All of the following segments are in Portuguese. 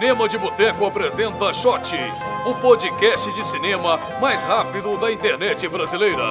Cinema de Boteco apresenta Shot, o podcast de cinema mais rápido da internet brasileira.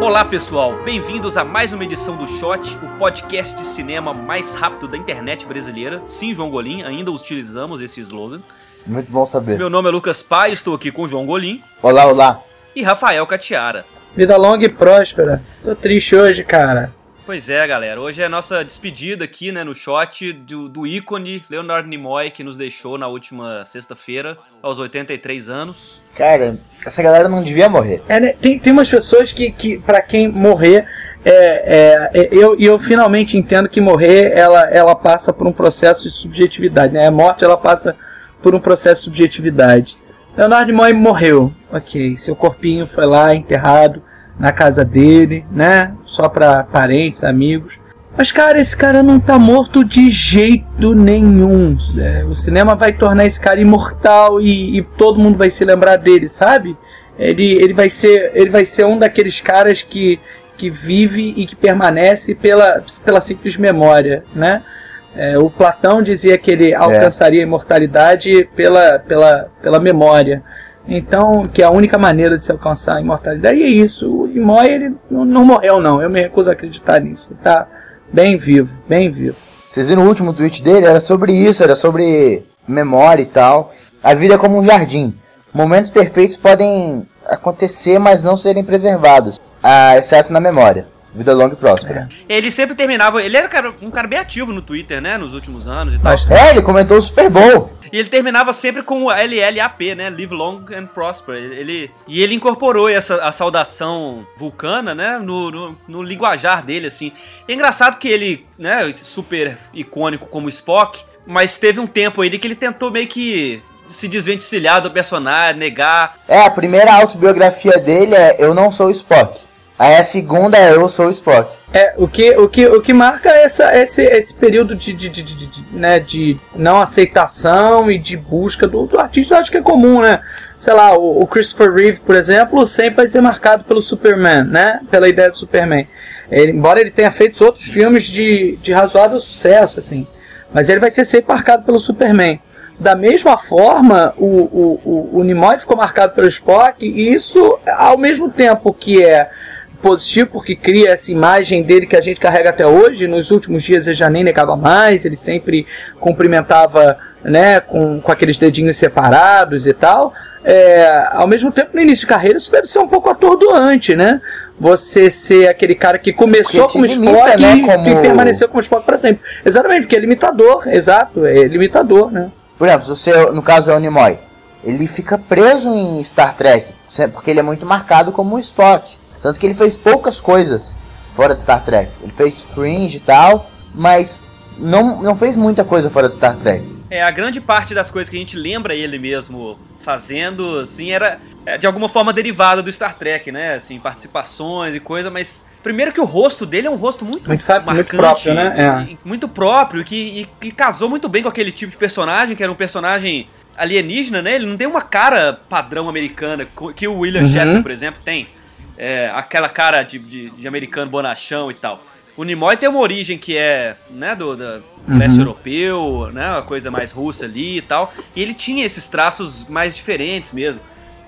Olá pessoal, bem-vindos a mais uma edição do Shot, o podcast de cinema mais rápido da internet brasileira. Sim, João Golim, ainda utilizamos esse slogan. Muito bom saber. Meu nome é Lucas Pai, estou aqui com João Golim Olá, olá. e Rafael Catiara. Vida longa e próspera. Tô triste hoje, cara. Pois é, galera, hoje é a nossa despedida aqui, né, no Shot do, do ícone Leonard Nimoy, que nos deixou na última sexta-feira, aos 83 anos. Cara, essa galera não devia morrer. É, né, tem, tem umas pessoas que, que para quem morrer, é, é, é, eu, eu finalmente entendo que morrer ela, ela passa por um processo de subjetividade. Né? A morte ela passa por um processo de subjetividade. Leonardo Nimoy morreu, ok. Seu corpinho foi lá enterrado na casa dele, né? Só para parentes, amigos. Mas, cara, esse cara não tá morto de jeito nenhum. É, o cinema vai tornar esse cara imortal e, e, todo mundo vai se lembrar dele, sabe? Ele, ele, vai, ser, ele vai ser um daqueles caras que, que vive e que permanece pela, pela simples memória, né? É, o Platão dizia que ele alcançaria a imortalidade pela, pela, pela memória. Então, que é a única maneira de se alcançar a imortalidade. E é isso. O Nimoy, ele não, não morreu, não. Eu me recuso a acreditar nisso. Ele tá bem vivo, bem vivo. Vocês viram o último tweet dele? Era sobre isso, era sobre memória e tal. A vida é como um jardim. Momentos perfeitos podem acontecer, mas não serem preservados, ah, exceto na memória. Vida longa e próspera. É. Ele sempre terminava. Ele era um cara bem ativo no Twitter, né? Nos últimos anos e tal. É, ele comentou o Super Bowl. E ele terminava sempre com o LLAP, né? Live Long and Prosper. Ele, e ele incorporou essa a saudação vulcana, né? No, no, no linguajar dele, assim. É engraçado que ele, né? Super icônico como Spock, mas teve um tempo aí que ele tentou meio que se desvencilhar do personagem, negar. É, a primeira autobiografia dele é Eu Não Sou Spock. Aí a segunda é Eu Sou Spock. É, o que, o que, o que marca essa, esse, esse período de, de, de, de, de né, de não aceitação e de busca do, do artista, acho que é comum, né? Sei lá, o, o, Christopher Reeve, por exemplo, sempre vai ser marcado pelo Superman, né? Pela ideia do Superman. Ele, embora ele tenha feito outros filmes de, de razoável sucesso, assim. Mas ele vai ser sempre marcado pelo Superman. Da mesma forma, o, o, o, o Nimoy ficou marcado pelo Spock, e isso, ao mesmo tempo que é positivo porque cria essa imagem dele que a gente carrega até hoje. Nos últimos dias ele já nem negava mais, ele sempre cumprimentava né, com, com aqueles dedinhos separados e tal. É, ao mesmo tempo, no início de carreira, isso deve ser um pouco atordoante, né? Você ser aquele cara que começou como Spock né, e, como... e permaneceu como Spock para sempre. Exatamente, porque é limitador, exato, é limitador, né? Por exemplo, você, no caso é o Nimoy, ele fica preso em Star Trek, porque ele é muito marcado como Spock. Tanto que ele fez poucas coisas fora de Star Trek. Ele fez Fringe e tal, mas não, não fez muita coisa fora de Star Trek. É, a grande parte das coisas que a gente lembra ele mesmo fazendo, assim, era é, de alguma forma derivada do Star Trek, né? Assim, participações e coisa, mas Primeiro que o rosto dele é um rosto muito, muito marcante, muito próprio, né? É. Muito próprio, que, e, que casou muito bem com aquele tipo de personagem, que era um personagem alienígena, né? Ele não tem uma cara padrão americana, que o William uhum. Shatner, por exemplo, tem é, aquela cara de, de, de, americano bonachão e tal. O Nimoy tem uma origem que é, né, do, do uhum. leste europeu, né, uma coisa mais russa ali e tal. E ele tinha esses traços mais diferentes mesmo.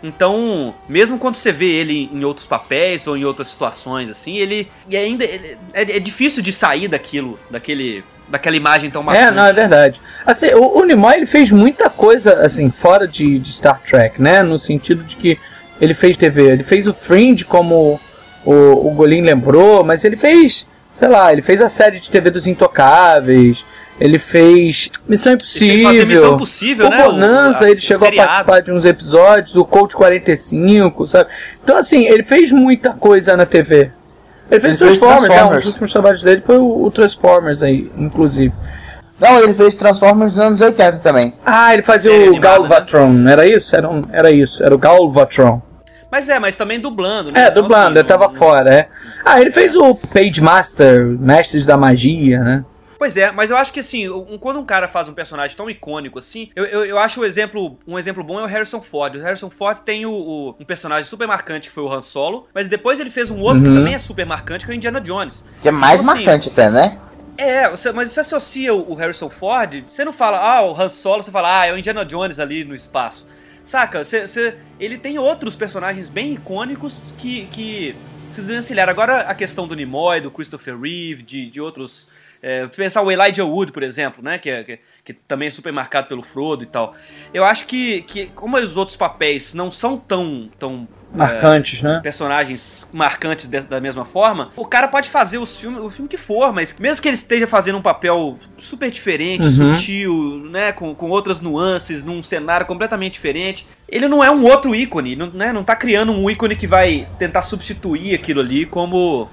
Então, mesmo quando você vê ele em outros papéis ou em outras situações, assim, ele e ainda ele, é, é, difícil de sair daquilo, daquele, daquela imagem tão marcante. É, não é verdade. Assim, o, o Nimoy ele fez muita coisa assim fora de, de Star Trek, né, no sentido de que ele fez TV. Ele fez o Fringe, como o, o Golin lembrou, mas ele fez, sei lá, ele fez a série de TV dos Intocáveis. Ele fez Missão Impossível. Ele Missão Impossível, o né? Bonanza, o, a, ele chegou a participar de uns episódios, o Coach 45, sabe? Então, assim, ele fez muita coisa na TV. Ele fez ele Transformers, fez Transformers. É, um dos últimos trabalhos dele foi o, o Transformers aí, inclusive. Não, ele fez Transformers nos anos 80 também. Ah, ele fazia Série o animada, Galvatron, né? era isso? Era, um, era isso, era o Galvatron. Mas é, mas também dublando, né? É, dublando, ele tava fora, é. Ah, ele fez o Page Master, Mestres da Magia, né? Pois é, mas eu acho que assim, um- quando um cara faz um personagem tão icônico assim, eu, eu, eu acho o exemplo, um exemplo bom é o Harrison Ford. O Harrison Ford tem o, o- um personagem super marcante que foi o Han Solo, mas depois ele fez um outro que Uhum. também é super marcante, que é o Indiana Jones. Que é mais Então, assim, marcante até, né? É, você- mas você associa o Harrison Ford, você não fala, ah, o Han Solo, você fala, ah, é o Indiana Jones ali no espaço. Saca? Você, você- ele tem outros personagens bem icônicos que, que se desvencilharam. Agora a questão do Nimoy, do Christopher Reeve, de, de outros. É, pensar o Elijah Wood, por exemplo, né? Que, é- que, que também é super marcado pelo Frodo e tal. Eu acho que, que como os outros papéis não são tão. tão é, Marcantes, né? personagens marcantes de- da mesma forma, o cara pode fazer os filme, o filme que for, mas mesmo que ele esteja fazendo um papel super diferente, Uhum. sutil, né, com, com outras nuances, num cenário completamente diferente, ele não é um outro ícone, não, né, não tá criando um ícone que vai tentar substituir aquilo ali como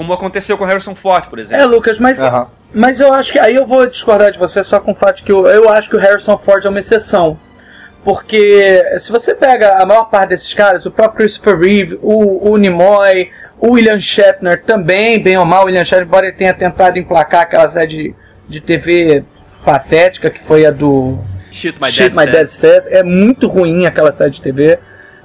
como aconteceu com Harrison Ford, por É, exemplo. Lucas, mas, Aham. mas eu acho que. Aí eu vou discordar de você só com o fato que eu, eu acho que o Harrison Ford é uma exceção. Porque se você pega a maior parte desses caras, o próprio Christopher Reeve, o, o Nimoy, o William Shatner também, bem ou mal, o William Shatner, embora ele tenha tentado emplacar aquela série de, de TV patética que foi a do Shit My Shit Dad My. Dad Says. É muito ruim aquela série de TV.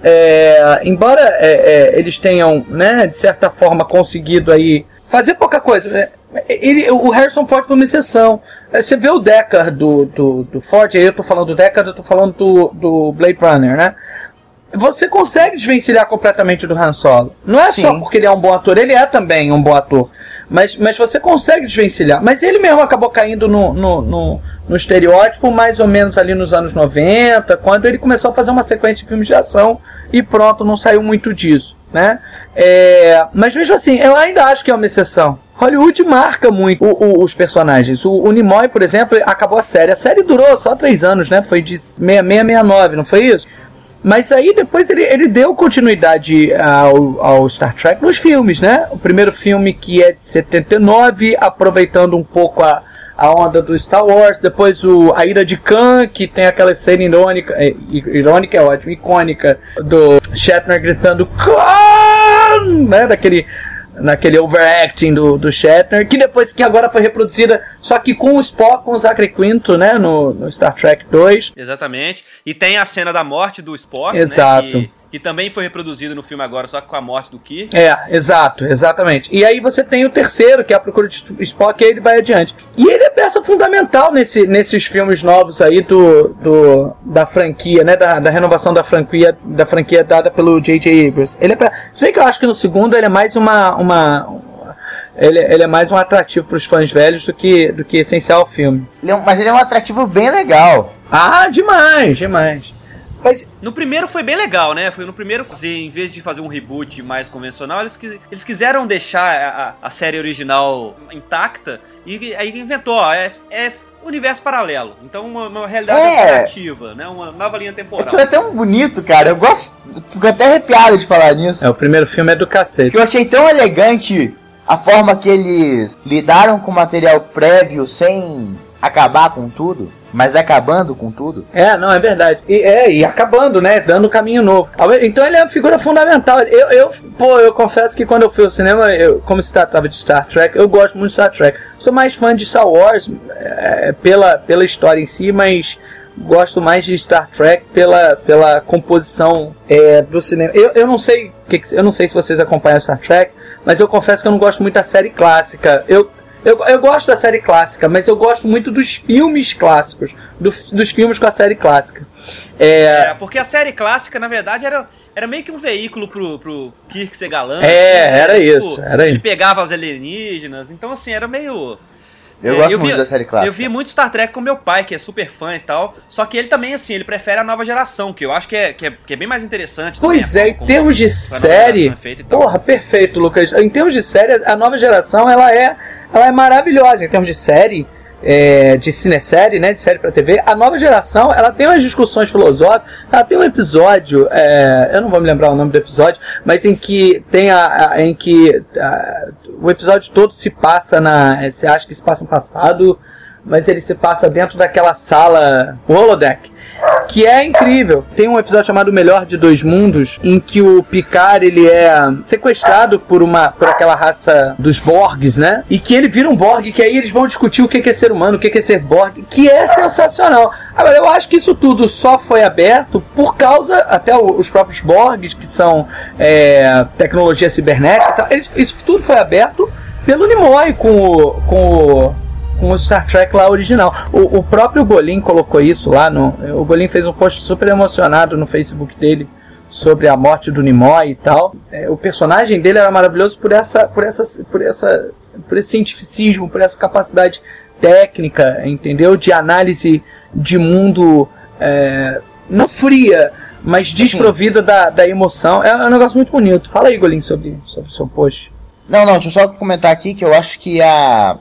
É, embora é, é, eles tenham, né, de certa forma, conseguido aí fazer pouca coisa. né, ele, o Harrison Ford foi uma exceção. É, Você vê o Deckard do, do, do Ford, aí eu tô falando do Deckard, eu tô falando do, do Blade Runner, né? Você consegue desvencilhar completamente do Han Solo. Não é só Sim. porque ele é um bom ator, ele é também um bom ator. Mas, mas você consegue desvencilhar. Mas ele mesmo acabou caindo no, no, no, no estereótipo mais ou menos ali nos anos 90, quando ele começou a fazer uma sequência de filmes de ação e pronto, não saiu muito disso. Né? É, mas mesmo assim, eu ainda acho que é uma exceção. Hollywood marca muito o- o- os personagens. O, o Nimoy, por exemplo, acabou a série. A série durou só três anos, né? Foi de 6669, não foi isso? Mas aí depois ele, ele deu continuidade ao, ao Star Trek nos filmes, né? O primeiro filme que é de 79, aproveitando um pouco a, a onda do Star Wars. Depois o A Ira de Khan, que tem aquela cena irônica, é, irônica é ótimo, icônica, do Shatner gritando Khan! Né? Daquele naquele overacting do, do Shatner, que depois que agora foi reproduzida, só que com o Spock, com o Zachary Quinto, né, no, no Star Trek 2. Exatamente. E tem a cena da morte do Spock, Exato. né? Que, que também foi reproduzido no filme agora, só que com a morte do Kirk. É, exato, exatamente. E aí você tem o terceiro, que é a procura de Spock, e aí ele vai adiante. E ele é peça fundamental nesse, nesses filmes novos aí do, do, da franquia, né? Da, da renovação da franquia, da franquia dada pelo J.J. Abrams. Ele é pe- Se bem que eu acho que no segundo ele é mais uma. uma ele, ele é mais um atrativo para os fãs velhos do que, do que essencial ao filme. Ele é um- mas ele é um atrativo bem legal. Ah, demais, demais. Mas No primeiro foi bem legal, né? Foi no primeiro, em vez de fazer um reboot mais convencional, eles, quis- eles quiseram deixar a, a- série original intacta e aí inventou, ó, é, é universo paralelo. Então uma, uma realidade É. alternativa, né? Uma nova linha temporal. Aquilo é tão bonito, cara. Eu gosto. Fico até arrepiado de falar nisso. é, o primeiro filme é do cacete. Porque eu achei tão elegante a forma que eles lidaram com o material prévio sem acabar com tudo, mas acabando com tudo. É, não, é verdade. E, é, e acabando, né? Dando caminho novo. Então ele é uma figura fundamental. Eu, eu, pô, eu confesso que quando eu fui ao cinema, eu, como se tratava de Star Trek, eu gosto muito de Star Trek. Sou mais fã de Star Wars é, pela, pela história em si, mas gosto mais de Star Trek pela, pela composição é, do cinema. Eu, eu não sei eu não sei se vocês acompanham Star Trek, mas eu confesso que eu não gosto muito da série clássica. Eu, eu, eu gosto da série clássica, mas eu gosto muito dos filmes clássicos, do- dos filmes com a série clássica. É, É, porque a série clássica, na verdade, era, era meio que um veículo pro, pro Kirk ser galã. É, né? era Tipo, isso, era Ele isso. pegava as alienígenas, então assim, era meio... Eu É, gosto eu muito vi- da série clássica. Eu vi muito Star Trek com meu pai, que é super fã e tal. Só que ele também, assim, ele prefere a nova geração, que eu acho que é, que é, que é bem mais interessante. também, Pois a é, em termos de série, é e tal. porra, perfeito, Lucas. Em termos de série, a nova geração ela é, ela é maravilhosa. Em termos de série, é, de cinesérie, né, de série pra TV, a nova geração ela tem umas discussões filosóficas. Ela tem um episódio, é, eu não vou me lembrar o nome do episódio, mas em que tem a, a- em que a- o episódio todo se passa na, você acha que se passa no passado, mas ele se passa dentro daquela sala holodeck. Que é incrível. Tem um episódio chamado Melhor de Dois Mundos, em que o Picard ele é sequestrado por uma por aquela raça dos Borgs, né? E que ele vira um Borg, que aí eles vão discutir o que é ser humano, o que é ser Borg, que é sensacional. Agora, eu acho que isso tudo só foi aberto por causa, até os próprios Borgs, que são é, tecnologia cibernética, isso tudo foi aberto pelo Nimoy com o, com o com o Star Trek lá original. O, o próprio Golin colocou isso lá no. O Golin fez um post super emocionado no Facebook dele sobre a morte do Nimoy e tal. É, o personagem dele era maravilhoso por essa, por essa, por essa, por esse cientificismo, por essa capacidade técnica, entendeu? De análise de mundo é, não fria, mas desprovida da, da emoção. É um negócio muito bonito. Fala aí, Golin, sobre, sobre o seu post. Não, não, deixa eu só comentar aqui que eu acho que a.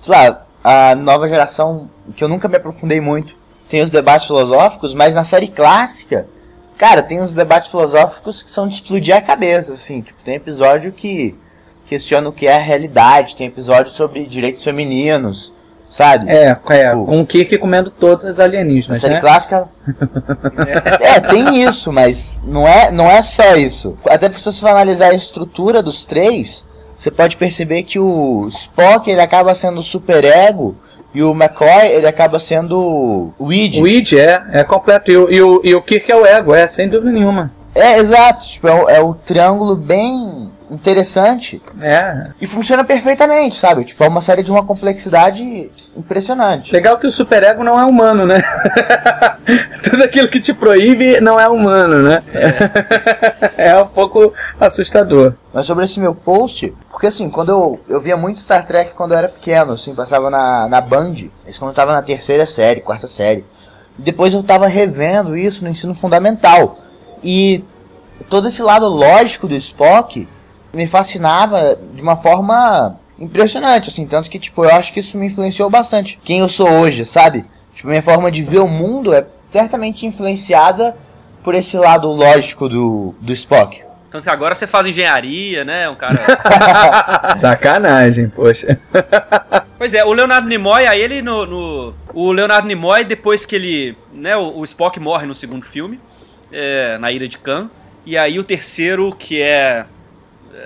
Sei lá, a nova geração, que eu nunca me aprofundei muito, tem os debates filosóficos, mas na série clássica, cara, tem uns debates filosóficos que são de explodir a cabeça, assim. Tipo, tem episódio que questiona o que é a realidade, tem episódio sobre direitos femininos, sabe? É, é tipo, com o Kirk comendo todas as alienígenas. A série né? clássica. é, tem isso, mas não é, não é só isso. Até porque se você for analisar a estrutura dos três, você pode perceber que o Spock ele acaba sendo o superego e o McCoy ele acaba sendo o Id. O Id é, é completo. E o, e, o, e o Kirk é o ego, é, sem dúvida nenhuma. É, exato. Tipo, é, é o triângulo bem interessante. É. E funciona perfeitamente, sabe? Tipo, é uma série de uma complexidade impressionante. Legal que o superego não é humano, né? Tudo aquilo que te proíbe não é humano, né? É. é um pouco assustador. Mas sobre esse meu post, porque assim, quando eu, eu via muito Star Trek quando eu era pequeno, assim, passava na, na Band, isso quando eu tava na terceira série, quarta série. Depois eu tava revendo isso no ensino fundamental. E todo esse lado lógico do Spock me fascinava de uma forma impressionante, assim, tanto que, tipo, eu acho que isso me influenciou bastante. Quem eu sou hoje, sabe? Tipo, minha forma de ver o mundo é certamente influenciada por esse lado lógico do, do Spock. Tanto que agora você faz engenharia, né? Um cara. Sacanagem, poxa. pois é, o Leonardo Nimoy, aí ele no, no. O Leonardo Nimoy, depois que ele. Né, o, o Spock morre no segundo filme, é, na Ilha de Khan. E aí o terceiro, que é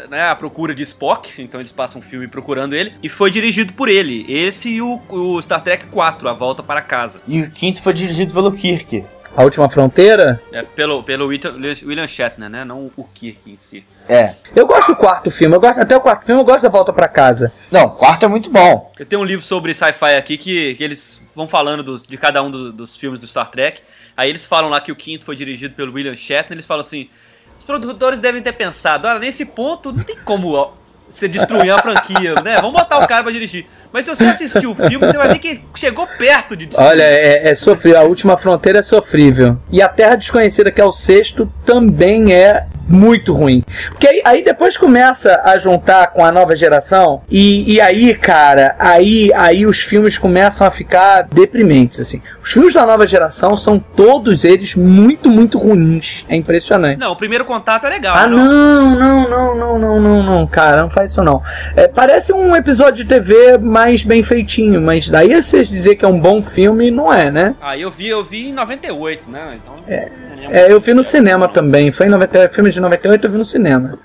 né, a procura de Spock, então eles passam um filme procurando ele, e foi dirigido por ele. Esse e o, o Star Trek 4, A Volta para Casa. E o quinto foi dirigido pelo Kirk. A Última Fronteira? É, pelo, pelo William Shatner, né? Não o Kirk em si. É. Eu gosto do quarto filme, eu gosto, até o quarto filme eu gosto da Volta para Casa. Não, o quarto é muito bom. Eu tenho um livro sobre sci-fi aqui que, que eles vão falando dos, de cada um do, dos filmes do Star Trek. Aí eles falam lá que o quinto foi dirigido pelo William Shatner, eles falam assim, produtores devem ter pensado, olha, nesse ponto não tem como você destruir a franquia, né? Vamos botar o cara pra dirigir. Mas se você assistir o filme, você vai ver que chegou perto de destruir. Olha, é, é sofrível. A última fronteira é sofrível. E a Terra Desconhecida, que é o sexto, também é muito ruim. Porque aí, aí, depois começa a juntar com a nova geração e, e aí, cara, aí, aí os filmes começam a ficar deprimentes, assim. Os filmes da nova geração são todos eles muito, muito ruins. É impressionante. Não, o primeiro contato é legal. Ah, né? não, não, não, não, não, não, não, cara, não faz isso não. É, parece um episódio de TV mais bem feitinho, mas daí vocês dizer que é um bom filme, não é, né? Ah, eu vi, eu vi em 98, né? Então... É. É, eu vi no cinema também. Foi em 90, filme de 98, eu vi no cinema.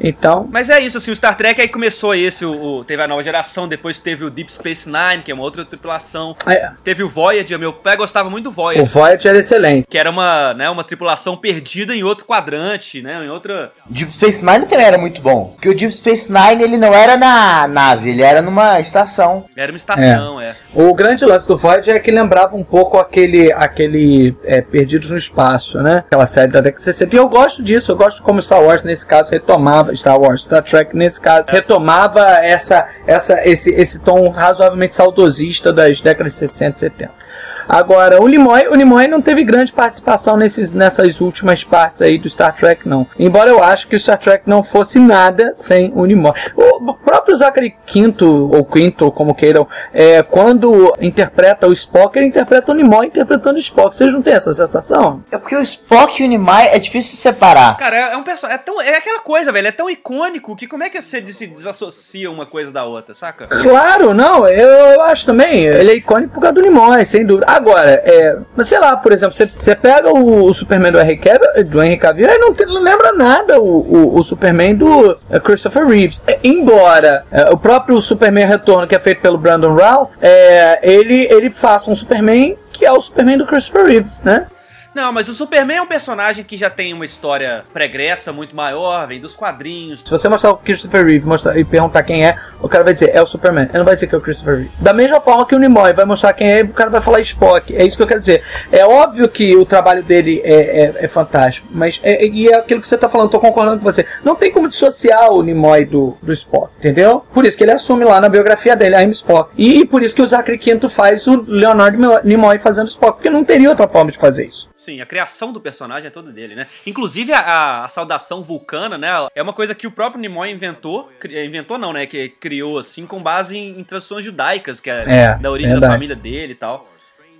Então. Mas é isso, assim, o Star Trek aí começou esse, o, o, teve a nova geração, depois teve o Deep Space Nine, que é uma outra tripulação. É. Teve o Voyager, meu pai gostava muito do Voyager. O Voyager era excelente. Que era uma, né, uma tripulação perdida em outro quadrante, né, em outra... Deep Space Nine também era muito bom, porque o Deep Space Nine, ele não era na nave, ele era numa estação. Era uma estação, é. é. O grande lance do Voyager é que lembrava um pouco aquele, aquele é, Perdidos no Espaço, né, aquela série da década de 60. E eu gosto disso, eu gosto como Star Wars, nesse caso, retomava Star Wars, Star Trek nesse caso retomava essa, essa, esse, esse tom razoavelmente saudosista das décadas de 60 e 70. Agora, o Nimoy, o Nimoy não teve grande participação nesses, nessas últimas partes aí do Star Trek, não. Embora eu acho que o Star Trek não fosse nada sem o Nimoy. O, próprio Zachary Quinto, ou Quinto, como queiram, é, quando interpreta o Spock, ele interpreta o Nimoy interpretando o Spock. Vocês não têm essa sensação? É porque o Spock e o Nimoy é difícil de separar. Cara, é, é um personagem. É, tão, é aquela coisa, velho. É tão icônico que como é que você se desassocia uma coisa da outra, saca? Claro, não. Eu, eu acho também. Ele é icônico por causa do Nimoy, sem dúvida. Agora, é. Mas sei lá, por exemplo, você, pega o, o Superman do Henry Cavill, e não, não lembra nada o, o, o Superman do é, Christopher Reeves. É, embora é, o próprio Superman Retorno, que é feito pelo Brandon Ralph, é, ele, ele faça um Superman que é o Superman do Christopher Reeves, né? Não, mas o Superman é um personagem que já tem uma história pregressa muito maior, vem dos quadrinhos. Se você mostrar o Christopher Reeve mostrar, e perguntar quem é, o cara vai dizer, é o Superman. Ele não vai dizer que é o Christopher Reeve. Da mesma forma que o Nimoy vai mostrar quem é, o cara vai falar Spock. É isso que eu quero dizer. É óbvio que o trabalho dele é, é, é fantástico, mas é, e é aquilo que você tá falando, tô concordando com você. Não tem como dissociar o Nimoy do, do Spock, entendeu? Por isso que ele assume lá na biografia dele, I'm Spock. E, e por isso que o Zachary Quinto faz o Leonard Nimoy fazendo Spock, porque não teria outra forma de fazer isso. Sim, a criação do personagem é toda dele, né? Inclusive a, a- a saudação vulcana, né? É uma coisa que o próprio Nimoy inventou. cri- Inventou não, né? Que criou assim com base em, em tradições judaicas, que é, É, da origem da verdade. família dele e tal.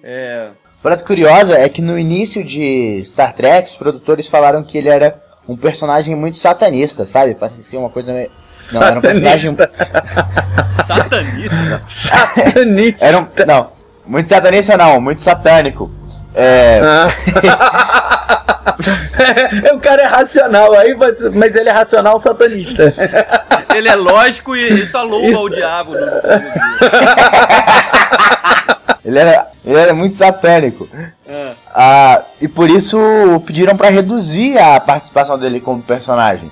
É, Parada curiosa é que no início de Star Trek, os produtores falaram que ele era um personagem muito satanista, sabe? Parecia uma coisa meio. Não, era um personagem. Satanista. satanista. Satanista. Era um... Não, muito satanista não, muito satânico. É. É, o cara é racional aí, mas, mas ele é racional satanista. Ele é lógico e, e só louva Isso. o diabo. No, Ele era, ele era muito satânico. Ah. Ah, e por isso pediram pra reduzir a participação dele como personagem.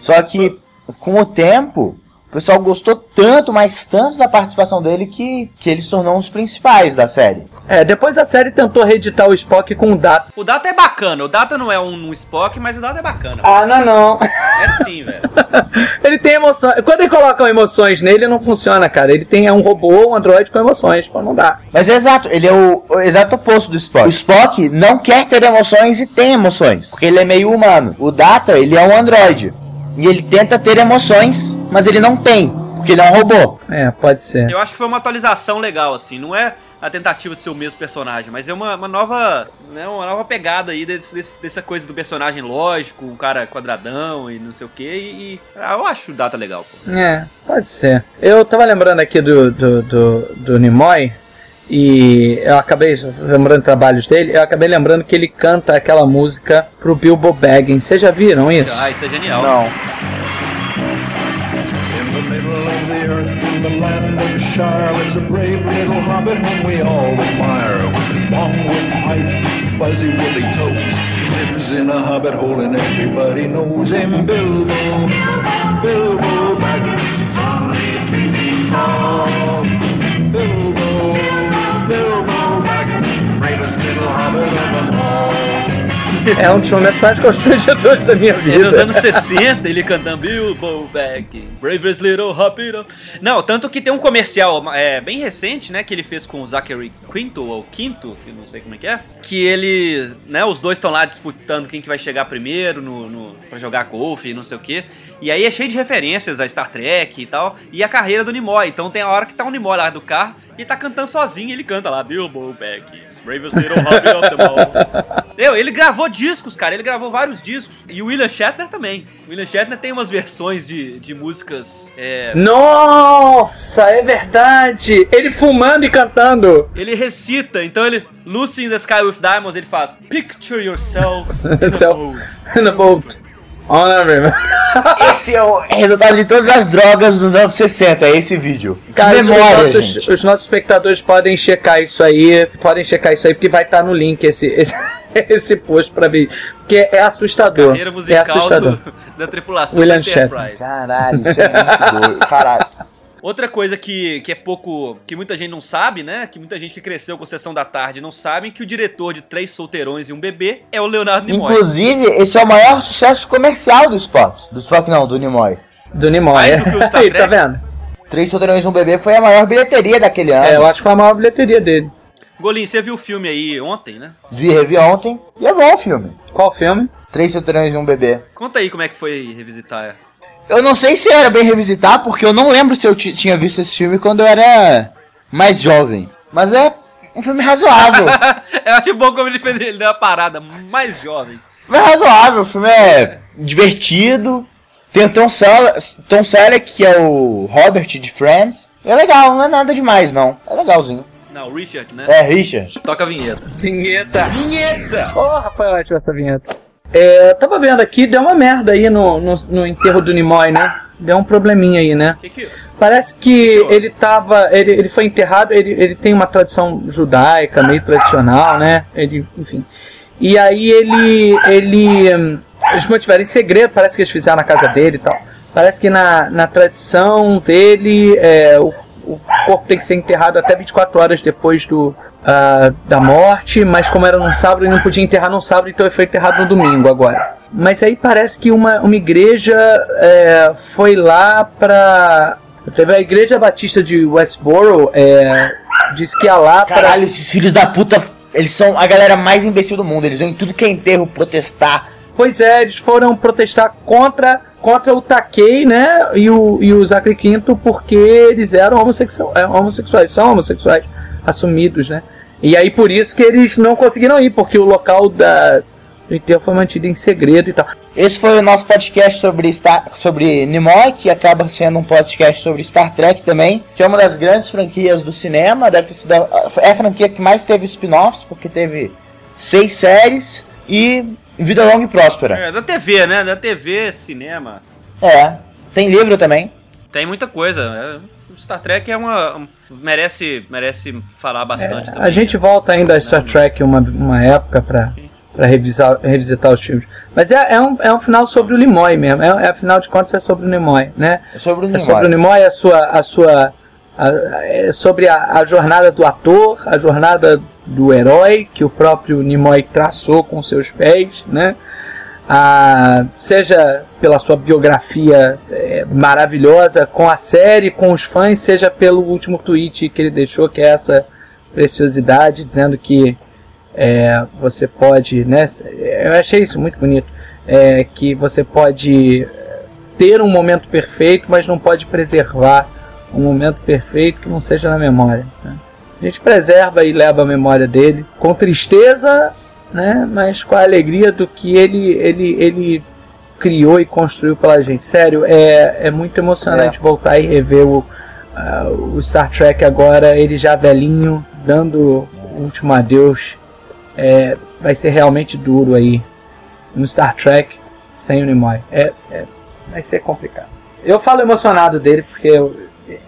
Só que com o tempo, o pessoal gostou tanto, mas tanto da participação dele que, que ele se tornou um dos principais da série. É, depois a série tentou reeditar o Spock com o Data. O Data é bacana. O Data não é um, um Spock, mas o Data é bacana. Ah, não, não. É sim, velho. ele tem emoções. Quando ele colocam emoções nele, não funciona, cara. Ele tem é um robô, um androide com emoções. Pô, não dá. Mas é exato, ele é o, o exato oposto do Spock. O Spock não quer ter emoções e tem emoções, porque ele é meio humano. O Data, ele é um androide. E ele tenta ter emoções, mas ele não tem, porque ele é um robô. É, pode ser. Eu acho que foi uma atualização legal, assim. Não é a tentativa de ser o mesmo personagem, mas é uma, uma nova. Né, uma nova pegada aí desse, desse- dessa coisa do personagem lógico, um cara quadradão e não sei o que. E, e- ah, eu acho o Data legal, pô. É, pode ser. Eu tava lembrando aqui do, do, do, do Nimoy. E eu acabei lembrando trabalhos dele, eu acabei lembrando que ele canta aquela música pro Bilbo Baggins. Vocês já viram isso? Ah, isso é genial. Não. In the middle of the earth, in the land of Shire, lives a brave little hobbit whom we all admire. With his long wooden pipe, fuzzy woolly toes, he lives in a hobbit hole and everybody knows him. Bilbo, Bilbo Baggins, É um dos momentos mais constrangedores da minha É nos vida. anos 60, ele cantando Bilbo Back, Bravest Little Hobbit. Não, tanto que tem um comercial é, bem recente, né, que ele fez com o Zachary Quinto, ou Quinto, que não sei como é que é, que ele, né, os dois estão lá disputando quem que vai chegar primeiro no, no, pra jogar golfe e não sei o que. E aí é cheio de referências a Star Trek e tal, e a carreira do Nimoy. Então tem a hora que tá o Nimoy lá do carro e tá cantando sozinho, ele canta lá, Bilbo Back, Bravest Little Hobbit of ele gravou discos, cara, ele gravou vários discos. E o William Shatner também. O William Shatner tem umas versões de, de músicas. é, Nossa, é verdade! Ele fumando e cantando. ele recita, então ele. Lucy in the Sky with Diamonds, ele faz. Picture yourself in a Self- boat. In the boat. River. Esse é o resultado de todas as drogas dos anos 60, é esse vídeo. Cara, que os memória, nossos, os nossos espectadores podem checar isso aí. Podem checar isso aí, porque vai estar no link esse, esse, esse post pra ver. Porque é assustador. Carreira É musical assustador. do- da tripulação William da Enterprise. Caralho, isso é muito doido. Caralho. Outra coisa que, que é pouco. que muita gente não sabe, né? Que muita gente que cresceu com Sessão da Tarde não sabe que o diretor de Três Solteirões e um Bebê é o Leonardo Nimoy. Inclusive, esse é o maior sucesso comercial do Spock. Do Spock não, do Nimoy. Do Nimoy. Mais do que o Star tá vendo? Três Solteirões e um Bebê foi a maior bilheteria daquele ano. É, eu acho que foi a maior bilheteria dele. Golim, você viu o filme aí ontem, né? Vi, revi ontem. E é bom o filme. Qual filme? Três Solteirões e um Bebê. Conta aí como é que foi revisitar. Eu não sei se era bem revisitar, porque eu não lembro se eu ti- tinha visto esse filme quando eu era mais jovem. Mas é um filme razoável. Eu acho bom como ele fez ele deu uma parada mais jovem. Filme é razoável, o filme é divertido. Tem o Tom Selleck, que é o Robert de Friends. É legal, não é nada demais não. É legalzinho. Não, Richard, né? É, Richard. Toca a vinheta. Vinheta. Vinheta. Ô, Rafael, ativa essa vinheta. É, eu tava vendo aqui, deu uma merda aí no, no, no enterro do Nimoy, né? Deu um probleminha aí, né? Que que... Parece que ele tava. Ele, ele foi enterrado, ele, ele tem uma tradição judaica, meio tradicional, né? Ele, enfim. E aí ele. ele hum, eles mantiveram em segredo, parece que eles fizeram na casa dele e tal. Parece que na, na tradição dele, é, o, o corpo tem que ser enterrado até 24 horas depois do, ah, da morte, mas como era num sábado, ele não podia enterrar num sábado, então ele foi enterrado no domingo agora. Mas aí parece que uma, uma igreja é, foi lá pra. Teve a igreja batista de Westboro, é, disse que ia lá pra. Caralho, esses filhos da puta, eles são a galera mais imbecil do mundo. Eles vão em tudo que é enterro protestar. Pois é, eles foram protestar contra, contra o Takei, né? E o, e o Zachary Quinto, porque eles eram homossexuais, é, homossexuais, são homossexuais assumidos, né? E aí por isso que eles não conseguiram ir, porque o local da, do enterro foi mantido em segredo e tal. Esse foi o nosso podcast sobre, Star, sobre Nimoy, que acaba sendo um podcast sobre Star Trek também, que é uma das grandes franquias do cinema. Deve ter sido a, é a franquia que mais teve spin-offs, porque teve seis séries e Vida Longa e Próspera. É, da TV, né? Da TV, cinema. É, tem livro também. Tem muita coisa. É, o Star Trek é uma. um- merece, merece falar bastante também. É, A gente volta ainda a Star Trek uma, uma época pra, pra revisar, revisitar os filmes. Mas é, é, um, é um final sobre o Nimoy mesmo. É, é, afinal de contas, é sobre o Nimoy, né? É sobre o É Nimoy. sobre o Nimoy, a sua. A sua é sobre a, a jornada do ator, a jornada do herói que o próprio Nimoy traçou com seus pés, né? Seja pela sua biografia é, maravilhosa com a série, com os fãs, seja pelo último tweet que ele deixou, que é essa preciosidade, dizendo que é, você pode, né? Eu achei isso muito bonito, é, que você pode ter um momento perfeito, mas não pode preservar um momento perfeito que não seja na memória. né? A gente preserva e leva a memória dele com tristeza, né? Mas com a alegria do que ele ele ele criou e construiu pela gente. Sério, é, é muito emocionante É. voltar e rever o, ah, o Star Trek agora, ele já velhinho, dando o último adeus. É, vai ser realmente duro aí no Star Trek sem o Nimoy. É, é, vai ser complicado. Eu falo emocionado dele porque eu-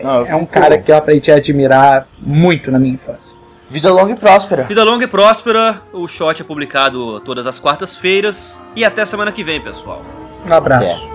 Não, é um fico- cara que eu aprendi a admirar muito na minha infância. Vida Longa e Próspera. Vida longa e próspera. O shot é publicado todas as quartas-feiras. E até semana que vem, pessoal. Um abraço.